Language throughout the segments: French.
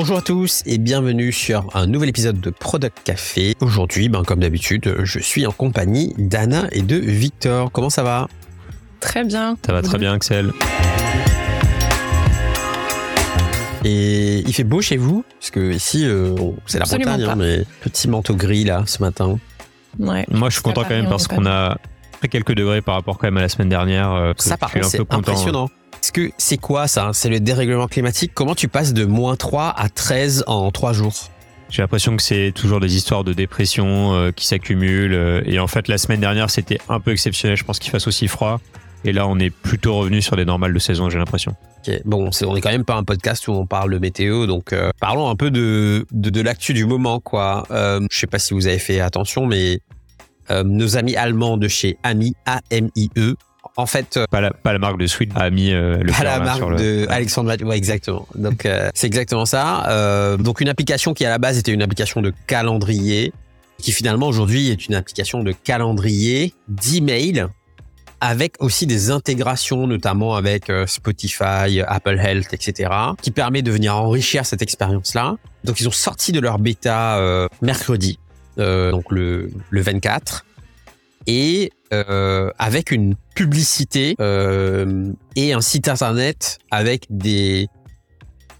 Bonjour à tous et bienvenue sur un nouvel épisode de Product Café. Aujourd'hui, ben, comme d'habitude, je suis en compagnie d'Anna et de Victor. Comment ça va? Très bien. Ça va très bien, Axel. Et il fait beau chez vous? Parce que ici, euh, c'est la Absolument montagne, hein, mais petit manteau gris là ce matin. Ouais. Moi, je suis content quand même parce qu'on a pris quelques degrés par rapport quand même à la semaine dernière. euh, Ça, par contre, un c'est peu content. impressionnant. Est-ce que c'est quoi ça C'est le dérèglement climatique? Comment tu passes de moins 3 à 13 en 3 jours? J'ai l'impression que c'est toujours des histoires de dépression euh, qui s'accumulent. euh, et en fait, la semaine dernière, c'était un peu exceptionnel. Je pense qu'il fasse aussi froid. Et là, on est plutôt revenu sur des normales de saison, j'ai l'impression. Bon, on est quand même pas un podcast où on parle de météo, donc euh, parlons un peu de, de, de l'actu du moment, quoi. Euh, je sais pas si vous avez fait attention, mais euh, nos amis allemands de chez AMI, A-M-I-E, en fait, euh, Pas la, pas la marque de Sweet a mis euh, le pas la marque sur le- de Alexandre Vat- ouais, exactement. Donc, euh, c'est exactement ça. Euh, donc, une application qui, à la base, était une application de calendrier, qui finalement, aujourd'hui, est une application de calendrier, d'email, avec aussi des intégrations, notamment avec Spotify, Apple Health, etc., qui permet de venir enrichir cette expérience-là. Donc, ils ont sorti de leur bêta mercredi, donc le, le 24, et euh, avec une publicité euh, et un site internet avec des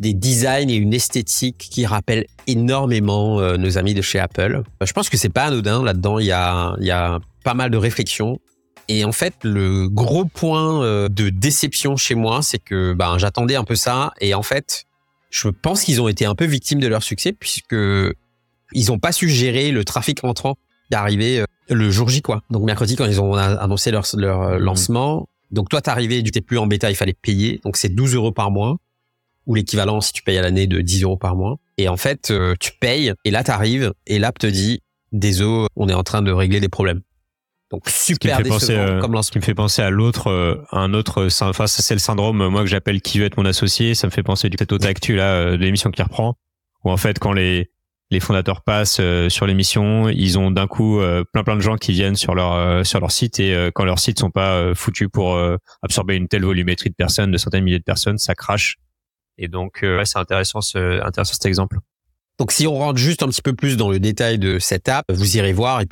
des designs et une esthétique qui rappellent énormément euh, nos amis de chez Apple. Je pense que c'est pas anodin là-dedans. Il y a il y a pas mal de réflexions. Et en fait, le gros point de déception chez moi, c'est que ben j'attendais un peu ça et en fait, je pense qu'ils ont été un peu victimes de leur succès puisque ils ont pas su gérer le trafic entrant arrivé euh, le jour J quoi. Donc mercredi quand ils ont annoncé leur, leur euh, Mhm. lancement, donc toi t'arrivais, tu n'étais plus en bêta, il fallait payer, donc c'est 12 euros par mois ou l'équivalent si tu payes à l'année de 10 euros par mois. Et en fait euh, tu payes et là t'arrives et l'app te dit désolé, on est en train de régler des problèmes. Donc qui me super fait penser, euh, comme Ce lancement. qui me fait penser à l'autre, euh, un autre, enfin c'est le syndrome, moi que j'appelle qui veut être mon associé. Ça me fait penser du cette autre actu là de l'émission qui reprend, où en fait quand les les fondateurs passent euh, sur l'émission, ils ont d'un coup euh, plein plein de gens qui viennent sur leur euh, sur leur site et euh, quand leurs sites sont pas euh, foutus pour euh, absorber une telle volumétrie de personnes, de centaines de milliers de personnes, ça crache. Et donc ouais, c'est intéressant ce intéressant cet exemple. Donc si on rentre juste un petit peu plus dans le détail de cette app, vous irez voir.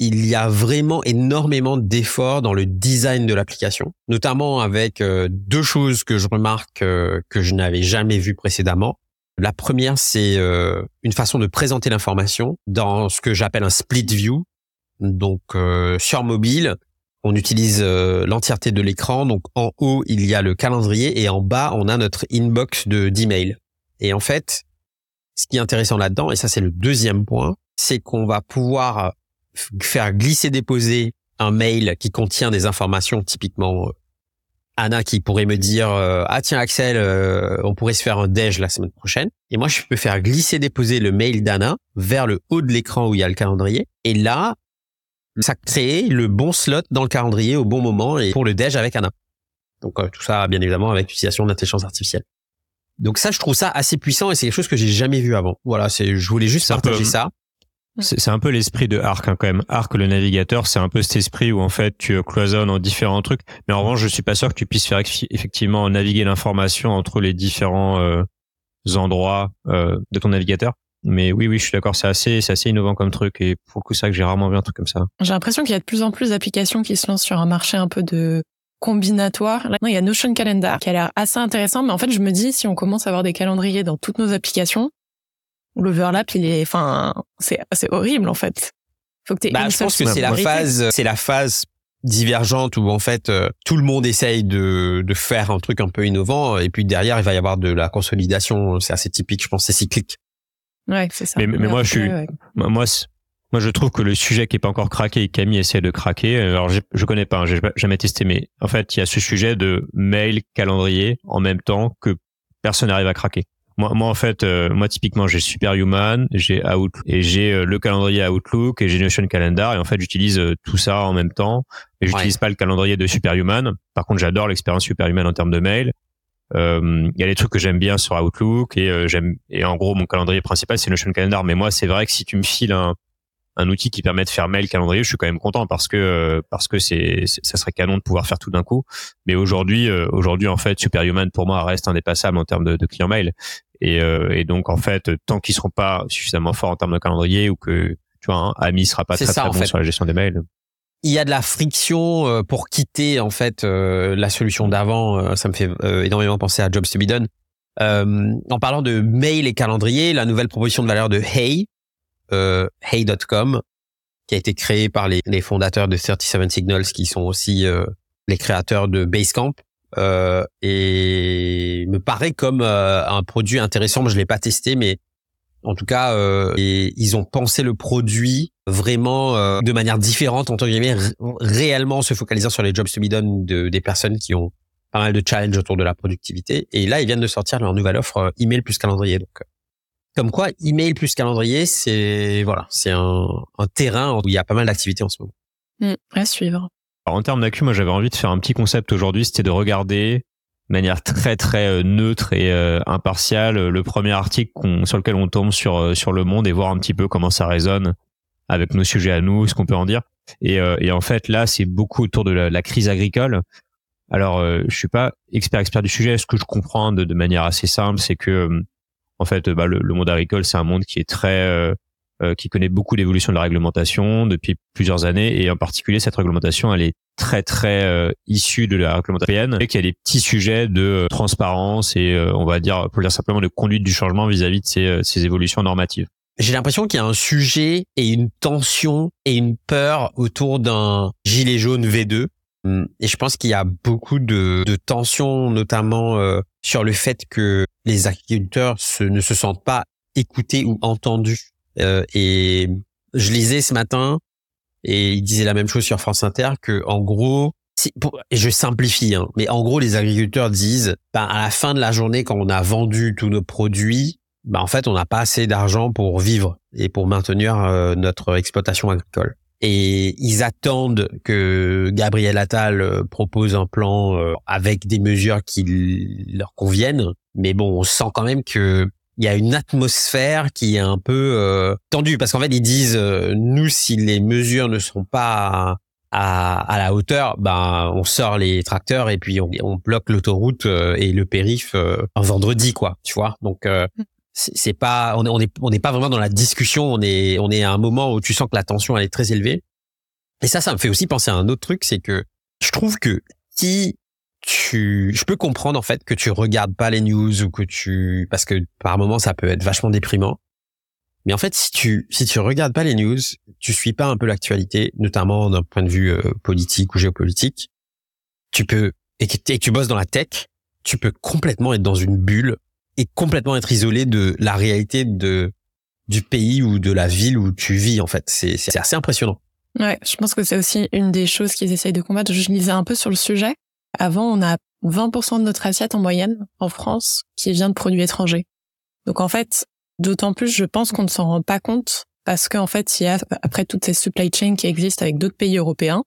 Il y a vraiment énormément d'efforts dans le design de l'application, notamment avec deux choses que je remarque que je n'avais jamais vues précédemment. La première, c'est euh, une façon de présenter l'information dans ce que j'appelle un split view. Donc euh, sur mobile, on utilise euh, l'entièreté de l'écran. Donc en haut, il y a le calendrier et en bas, on a notre inbox de d'email. Et en fait, ce qui est intéressant là-dedans, et ça c'est le deuxième point, c'est qu'on va pouvoir f- faire glisser-déposer un mail qui contient des informations typiquement euh, Anna qui pourrait me dire euh, ah tiens Axel euh, on pourrait se faire un déj la semaine prochaine et moi je peux faire glisser-déposer le mail d'Anna vers le haut de l'écran où il y a le calendrier et là ça crée le bon slot dans le calendrier au bon moment et pour le déj avec Anna. Donc euh, tout ça bien évidemment avec l'utilisation d'intelligence artificielle. Donc ça, je trouve ça assez puissant et c'est quelque chose que j'ai jamais vu avant. Voilà, c'est, je voulais juste partager peu- ça. C'est un peu l'esprit de Arc hein, quand même. Arc le navigateur, c'est un peu cet esprit où en fait tu cloisonnes en différents trucs. Mais en revanche, je suis pas sûr que tu puisses faire effectivement naviguer l'information entre les différents euh, endroits euh, de ton navigateur. Mais oui, oui, je suis d'accord, c'est assez, c'est assez innovant comme truc et pour le coup, c'est vrai que j'ai rarement vu un truc comme ça. J'ai l'impression qu'il y a de plus en plus d'applications qui se lancent sur un marché un peu de combinatoire. Là, il y a Notion Calendar qui a l'air assez intéressant, mais en fait, je me dis, si on commence à avoir des calendriers dans toutes nos applications, l'overlap, il est, enfin, c'est, c'est horrible, en fait. Faut que Bah, une je seule pense que c'est la phase, c'est la phase divergente où en fait euh, tout le monde essaye de, de faire un truc un peu innovant et puis derrière il va y avoir de la consolidation. C'est assez typique, je pense, c'est cyclique. Ouais, c'est ça. Mais- mais moi, je suis- ouais. Moi, moi, je trouve que le sujet qui est pas encore craqué et Camille essaie de craquer. Alors, j'ai- je connais pas, hein, j'ai jamais testé, mais en fait, il y a ce sujet de mail, calendrier en même temps que personne n'arrive à craquer. Moi, moi, en fait, euh, moi, typiquement, j'ai Superhuman, j'ai Outlook et j'ai euh, le calendrier Outlook et j'ai Notion Calendar. Et en fait, j'utilise euh, tout ça en même temps. Et j'utilise pas le calendrier de Superhuman. Par contre, j'adore l'expérience Superhuman en termes de mail. Euh, Il y a des trucs que j'aime bien sur Outlook et euh, j'aime et en gros mon calendrier principal c'est Notion Calendar. Mais moi, c'est vrai que si tu me files un un outil qui permet de faire mail calendrier, je suis quand même content parce que parce que c'est ça serait canon de pouvoir faire tout d'un coup. Mais aujourd'hui aujourd'hui en fait Superhuman pour moi reste indépassable en termes de, de client mail. Et, et donc en fait tant qu'ils seront pas suffisamment forts en termes de calendrier ou que tu vois hein, Ami sera pas très très bon sur la gestion des mails il y a de la friction pour quitter en fait la solution d'avant. Ça me fait énormément penser à Jobs to be done. Euh, en parlant de mail et calendrier, la nouvelle proposition de valeur de Hey, euh, Hey.com, qui a été créée par les, les, fondateurs de 37 Signals, qui sont aussi euh, les créateurs de Basecamp, euh, et me paraît comme euh, un produit intéressant. Je l'ai pas testé, mais en tout cas, euh, et ils ont pensé le produit vraiment de manière différente, entre guillemets, réellement se focalisant sur les jobs to be done de, des personnes qui ont pas mal de challenges autour de la productivité. Et là, ils viennent de sortir leur nouvelle offre euh, email plus calendrier. Donc, euh, comme quoi, email plus calendrier, c'est voilà, c'est un, un, terrain où il y a pas mal d'activités en ce moment. Mmh, à suivre. Alors, en termes d'accu, moi, j'avais envie de faire un petit concept aujourd'hui, c'était de regarder de manière très très euh, neutre et impartiale le premier article sur lequel on tombe sur sur le monde et voir un petit peu comment ça résonne avec nos sujets à nous, ce qu'on peut en dire. Et, et en fait, là, c'est beaucoup autour de la, la crise agricole. Alors, euh, je suis pas expert expert du sujet. Ce que je comprends de, de manière assez simple, c'est que euh, en fait, bah, le, monde agricole, c'est un monde qui est très euh, euh, qui connaît beaucoup d'évolution de la réglementation depuis plusieurs années, et en particulier cette réglementation, elle est très très issue de la réglementation et qu'il y a des petits sujets de transparence et on va dire, pour dire simplement, de conduite du changement vis-à-vis de ces, ces évolutions normatives. J'ai l'impression qu'il y a un sujet et une tension et une peur autour d'un gilet jaune V2 Hum, et je pense qu'il y a beaucoup de, de tensions, notamment euh, sur le fait que les agriculteurs ne se sentent pas écoutés ou entendus. Euh, et je lisais ce matin, et il disait la même chose sur France Inter, que en gros, et je simplifie, hein, mais en gros, les agriculteurs disent, ben, à la fin de la journée, quand on a vendu tous nos produits, ben, en fait, on n'a pas assez d'argent pour vivre et pour maintenir euh, notre exploitation agricole et ils attendent que Gabriel Attal euh, propose un plan euh, avec des mesures qui leur conviennent. Mais bon, on sent quand même que il y a une atmosphère qui est un peu euh, tendue parce qu'en fait ils disent nous si les mesures ne sont pas à, à, la hauteur, ben on sort les tracteurs et puis on, on bloque l'autoroute et le périph un vendredi quoi, tu vois. Donc mm c'est pas on est on est on n'est pas vraiment dans la discussion. On est on est à un moment où tu sens que la tension elle est très élevée. Et ça ça me fait aussi penser à un autre truc c'est que je trouve que si tu je peux comprendre en fait que tu regardes pas les news ou que tu parce que par moment ça peut être vachement déprimant. Mais en fait si tu si tu regardes pas les news tu suis pas un peu l'actualité notamment d'un point de vue euh, politique ou géopolitique tu peux et que, et que tu bosses dans la tech tu peux complètement être dans une bulle et complètement être isolé de la réalité de du pays ou de la ville où tu vis en fait. C'est assez impressionnant. Ouais, je pense que c'est aussi une des choses qu'ils essayent de combattre. Je lisais un peu sur le sujet. Avant, on a 20% de notre assiette en moyenne en France qui vient de produits étrangers. Donc en fait, d'autant plus, je pense qu'on ne s'en rend pas compte parce qu'en fait, il y a après toutes ces supply chains qui existent avec d'autres pays européens,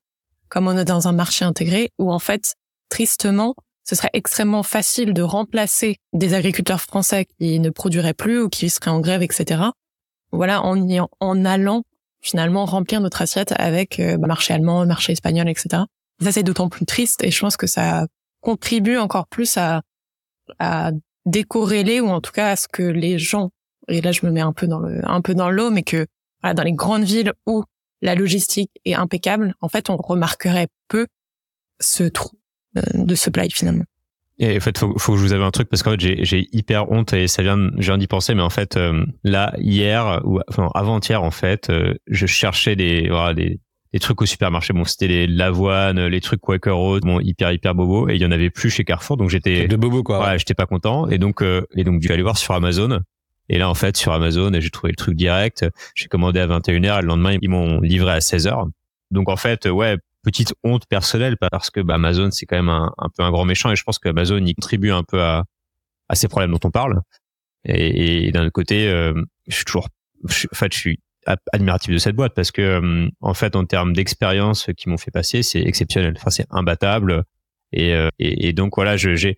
comme on est dans un marché intégré, où en fait, tristement, ce serait extrêmement facile de remplacer des agriculteurs français qui ne produiraient plus ou qui seraient en grève, etc. Voilà, en, y, en allant finalement remplir notre assiette avec euh, bah, marché allemand, marché espagnol, etc. Ça, c'est d'autant plus triste et je pense que ça contribue encore plus à, à décorréler ou en tout cas à ce que les gens, et là je me mets un peu dans le, un peu dans l'eau, mais que voilà, dans les grandes villes où la logistique est impeccable, en fait, on remarquerait peu ce trou de supply finalement. Et en fait, faut, faut que je vous avais un truc parce qu'en fait, j'ai hyper honte et ça vient, je viens d'y penser, mais en fait, euh, là, hier ou enfin avant-hier, en fait, euh, je cherchais des, voilà, des, des trucs au supermarché. Bon, c'était l'avoine, les trucs Quaker Oat, bon, hyper hyper bobo, et il y en avait plus chez Carrefour, donc j'étais de bobo quoi. Ouais, j'étais pas content, et donc et donc dû aller voir sur Amazon. Et là, en fait, sur Amazon, j'ai trouvé le truc direct. J'ai commandé à 21h, et le lendemain, ils m'ont livré à 16h. Donc en fait, ouais, petite honte personnelle parce que bah, Amazon c'est quand même un, un, peu un grand méchant et je pense qu'Amazon y contribue un peu à, à ces problèmes dont on parle. Et, et d'un autre côté, euh, je suis toujours, en fait, je suis admiratif de cette boîte parce que euh, en fait, en termes d'expérience qu'ils m'ont fait passer, c'est exceptionnel. Enfin, c'est imbattable. Et, euh, et, et, donc voilà, j'ai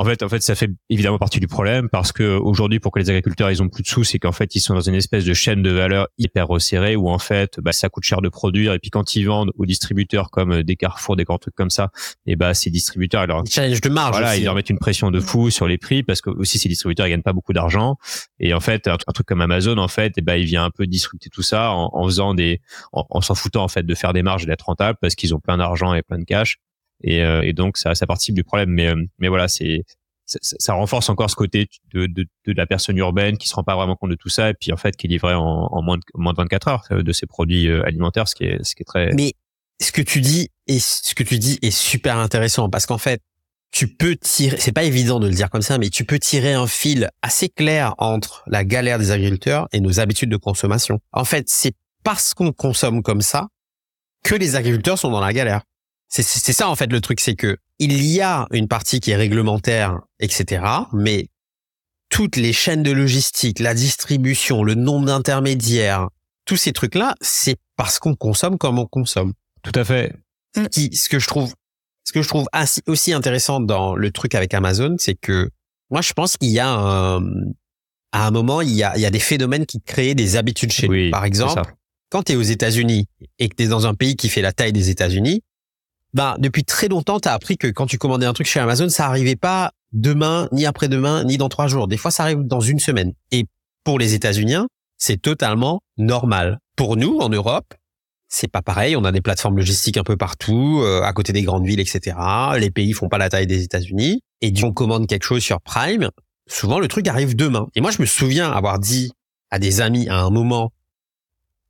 En fait, en fait, ça fait évidemment partie du problème parce que aujourd'hui, pour que les agriculteurs ils ont plus de sous, c'est qu'en fait ils sont dans une espèce de chaîne de valeur hyper resserrée où en fait, bah, ça coûte cher de produire et puis quand ils vendent aux distributeurs comme euh, des Carrefour, des grands trucs comme ça, et bah ces distributeurs, alors challenge de marge. voilà, aussi. ils leur mettent une pression de fou sur les prix parce que aussi ces distributeurs ils gagnent pas beaucoup d'argent et en fait un, un truc comme Amazon en fait, et ben il vient un peu disrupter tout ça en, en faisant des, en s'en foutant en fait de faire des marges et d'être rentable parce qu'ils ont plein d'argent et plein de cash et, euh, et donc ça ça participe du problème mais euh, mais voilà c'est ça, ça renforce encore ce côté de, de, de la personne urbaine qui se rend pas vraiment compte de tout ça et puis en fait qui est livré en, en moins de moins de 24 heures euh, de ses produits euh, alimentaires ce qui est ce qui est très Mais ce que tu dis et ce que tu dis est super intéressant parce qu'en fait, tu peux tirer, c'est pas évident de le dire comme ça, mais tu peux tirer un fil assez clair entre la galère des agriculteurs et nos habitudes de consommation. En fait, c'est parce qu'on consomme comme ça que les agriculteurs sont dans la galère. C'est c'est- c'est ça en fait le truc, c'est que il y a une partie qui est réglementaire, etc. Mais toutes les chaînes de logistique, la distribution, le nombre d'intermédiaires, tous ces trucs-là, c'est parce qu'on consomme comme on consomme tout à fait qui, ce que je trouve, ce que je trouve aussi intéressant dans le truc avec Amazon, c'est que moi, je pense qu'il y a un, à un moment, il y a, il y a des phénomènes qui créent des habitudes chez oui nous. Par exemple, quand tu es aux États-Unis et que tu es dans un pays qui fait la taille des États-Unis, ben, depuis très longtemps, tu as appris que quand tu commandais un truc chez Amazon, ça arrivait pas demain, ni après-demain, ni dans trois jours. Des fois, ça arrive dans une semaine. Et pour les États-Unis, c'est totalement normal. Pour nous, en Europe, c'est pas pareil. On a des plateformes logistiques un peu partout, euh, à côté des grandes villes, etc. Les pays font pas la taille des États-Unis. Et qu'on commande quelque chose sur Prime, souvent le truc arrive demain. Et moi, je me souviens avoir dit à des amis à un moment,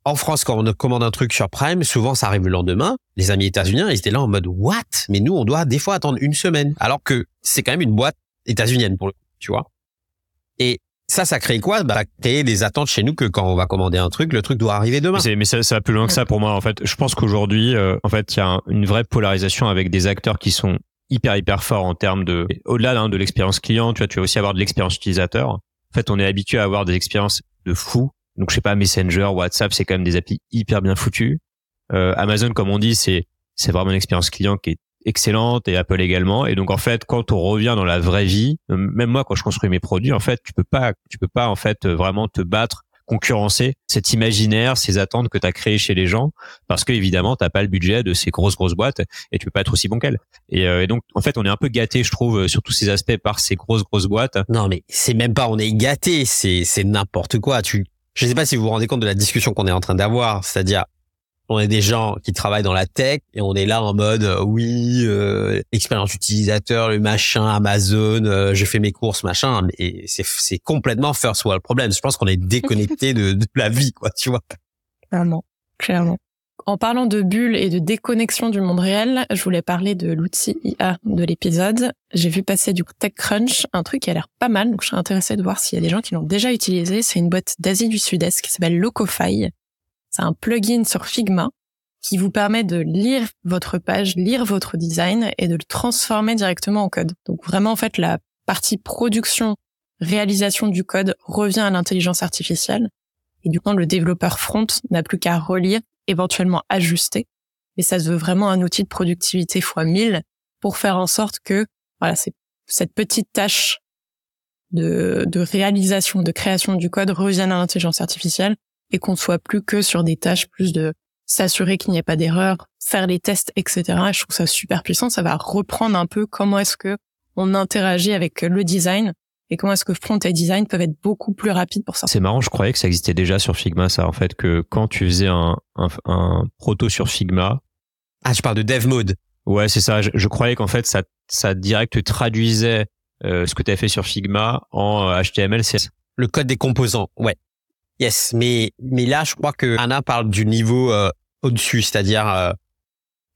en France, quand on commande un truc sur Prime, souvent ça arrive le lendemain. Les amis états-uniens, ils étaient là en mode what? Mais nous, on doit des fois attendre une semaine, alors que c'est quand même une boîte états-unienne pour le coup, tu vois. Et ça, ça crée quoi? Bah, ça crée des attentes chez nous que quand on va commander un truc, le truc doit arriver demain. Mais, ça, ça va plus loin que ça pour moi. En fait, je pense qu'aujourd'hui, euh, en fait, il y a un- une vraie polarisation avec des acteurs qui sont hyper hyper forts en termes de au-delà hein, de l'expérience client. Tu vois, tu vas aussi avoir de l'expérience utilisateur. En fait, on est habitué à avoir des expériences de fou. Donc, je sais pas, Messenger, WhatsApp, c'est quand même des applis hyper bien foutues. Euh, Amazon, comme on dit, c'est c'est vraiment une expérience client qui est excellente et Apple également. Et donc, en fait, quand on revient dans la vraie vie, euh, même moi, quand je construis mes produits, en fait, tu peux pas, tu peux pas, en fait, euh, vraiment te battre concurrencer cet imaginaire, ces attentes que tu as créées chez les gens, parce que évidemment, t'as pas le budget de ces grosses grosses boîtes et tu peux pas être aussi bon qu'elles. Et, euh, et donc, en fait, on est un peu gâté, je trouve, euh, sur tous ces aspects par ces grosses grosses boîtes. Non, mais c'est même pas on est gâté, c'est c'est n'importe quoi. Tu, je sais pas si vous vous rendez compte de la discussion qu'on est en train d'avoir, c'est-à-dire on est des gens qui travaillent dans la tech et on est là en mode euh, oui, euh, expérience utilisateur, le machin, Amazon, euh, je fais mes courses, machin, mais c'est c'est complètement first world problem. Je pense qu'on est déconnecté de, de la vie, quoi, tu vois. Clairement, clairement. En parlant de bulles et de déconnexion du monde réel, je voulais parler de l'outil IA de l'épisode. J'ai vu passer du TechCrunch, un truc qui a l'air pas mal, donc je serais intéressée de voir s'il y a des gens qui l'ont déjà utilisé. C'est une boîte d'Asie du Sud-Est qui s'appelle Locofy. C'est un plugin sur Figma qui vous permet de lire votre page, lire votre design et de le transformer directement en code. Donc vraiment, en fait, la partie production, réalisation du code revient à l'intelligence artificielle. Et du coup, le développeur front n'a plus qu'à relire, éventuellement ajuster. Mais ça se veut vraiment un outil de productivité x 1000 pour faire en sorte que, voilà, c'est cette petite tâche de, de réalisation, de création du code revienne à l'intelligence artificielle et qu'on ne soit plus que sur des tâches plus de s'assurer qu'il n'y ait pas d'erreur, faire les tests, etc. Et je trouve ça super puissant. Ça va reprendre un peu comment est-ce que on interagit avec le design et comment est-ce que front et design peuvent être beaucoup plus rapides pour ça? C'est marrant, je croyais que ça existait déjà sur Figma, ça, en fait, que quand tu faisais un, un, un proto sur Figma, Ah, je parle de dev mode. ouais, c'est ça, je, je croyais qu'en fait, ça, ça direct traduisait euh, ce que tu as fait sur Figma en euh, HTML, CSS. Le code des composants, ouais. Yes, mais mais là, je crois que Anna parle du niveau euh, au-dessus, c'est-à-dire euh,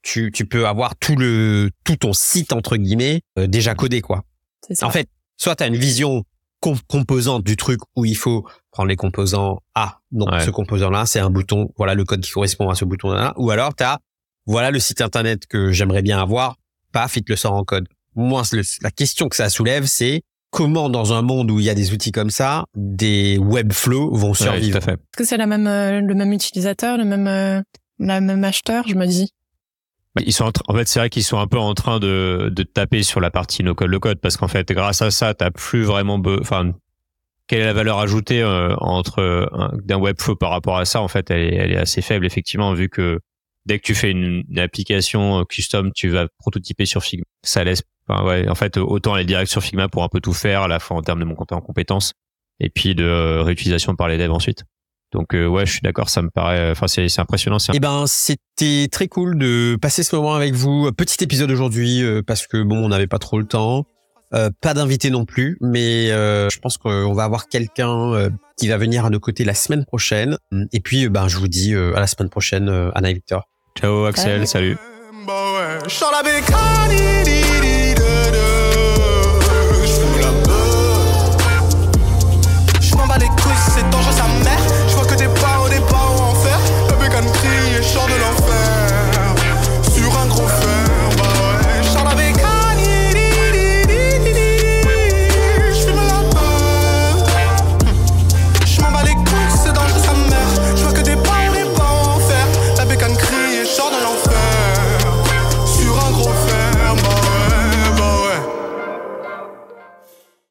tu tu peux avoir tout le tout ton site entre guillemets euh, déjà codé quoi. C'est ça. En fait, soit tu as une vision com- composante du truc où il faut prendre les composants A. Donc Ouais. ce composant-là, c'est un bouton, voilà le code qui correspond à ce bouton-là. Ou alors tu as voilà le site internet que j'aimerais bien avoir, paf, il te le sort en code. Moi, le- la question que ça soulève, c'est comment dans un monde où il y a des outils comme ça, des webflows vont Ouais, survivre? fait. Est-ce que c'est la même, euh, le même utilisateur, le même, euh, la même acheteur, je me dis. Ils sont en, fait, c'est vrai qu'ils sont un peu en train de, de taper sur la partie no code, low code, parce qu'en fait, grâce à ça, t'as plus vraiment, enfin, quelle est la valeur ajoutée euh, entre d'un webflow par rapport à ça En fait, elle est, elle est assez faible, effectivement, vu que dès que tu fais une, application custom, tu vas prototyper sur Figma. Ça laisse, ouais, en fait, autant aller direct sur Figma pour un peu tout faire, à la fois en termes de en compétences, et puis de euh, réutilisation par les devs ensuite. Donc euh, ouais, je suis d'accord, ça me paraît, enfin c'est impressionnant. Eh ben c'était très cool de passer ce moment avec vous. Petit épisode aujourd'hui parce que bon, on n'avait pas trop le temps. Euh, pas d'invité non plus, mais euh, je pense qu'on va avoir quelqu'un euh, qui va venir à nos côtés la semaine prochaine. Et puis, ben, je vous dis à la semaine prochaine, Anna et Victor. Ciao Axel, salut. salut.